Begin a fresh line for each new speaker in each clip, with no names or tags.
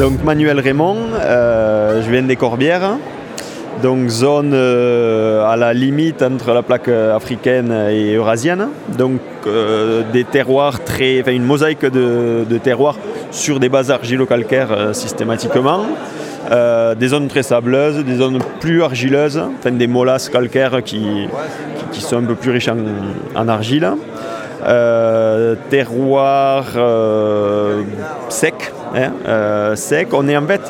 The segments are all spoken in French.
Donc Manuel Raymond, euh, je viens des Corbières, donc zone euh, à la limite entre la plaque africaine et eurasienne. Donc euh, des terroirs très, une mosaïque de, terroirs sur des bases argilo-calcaires systématiquement. des zones très sableuses, des zones plus argileuses, enfin, des molasses calcaires qui, sont un peu plus riches en, argile. terroir sec, Hein, euh, sec. On est en fait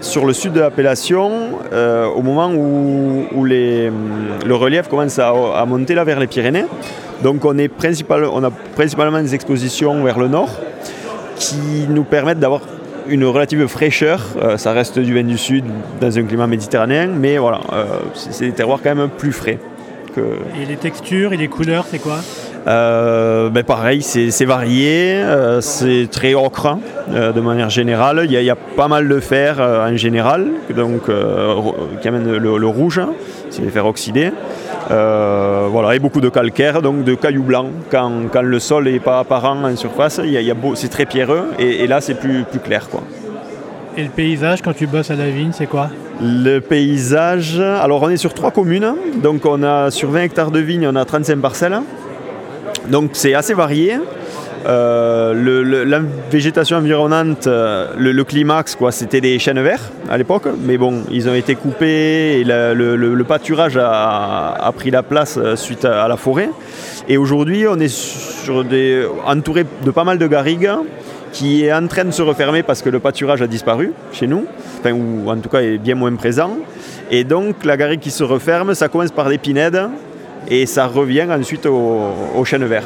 sur le sud de l'appellation euh, au moment où, les, le relief commence à, monter là vers les Pyrénées. Donc on, est on a principalement des expositions vers le nord qui nous permettent d'avoir une relative fraîcheur. Euh, ça reste du vin du sud dans un climat méditerranéen, mais voilà, c'est des terroirs quand même plus frais.
Et les textures et les couleurs, c'est quoi?
Euh, ben pareil, c'est varié, euh, c'est très ocre euh, de manière générale. Il y, a, pas mal de fer en général, donc qui amène le, rouge, c'est les fers oxydés. voilà, et beaucoup de calcaire, donc de cailloux blancs. Quand, le sol n'est pas apparent en surface, c'est très pierreux, et, là c'est plus, plus clair. Quoi.
Et le paysage, quand tu bosses à la vigne, c'est quoi?
Le paysage, alors on est sur trois communes, donc on a sur 20 hectares de vigne, on a 35 parcelles. Donc c'est assez varié. Euh, la végétation environnante, euh, le, climax, quoi, c'était des chênes verts à l'époque, mais bon, ils ont été coupés et le, pâturage a, pris la place euh, suite à, la forêt. Et aujourd'hui, on est entouré de pas mal de garrigues qui est en train de se refermer parce que le pâturage a disparu chez nous, ou en tout cas est bien moins présent. Et donc la garrigue qui se referme, ça commence par des pinèdes et ça revient ensuite au, au chêne vert.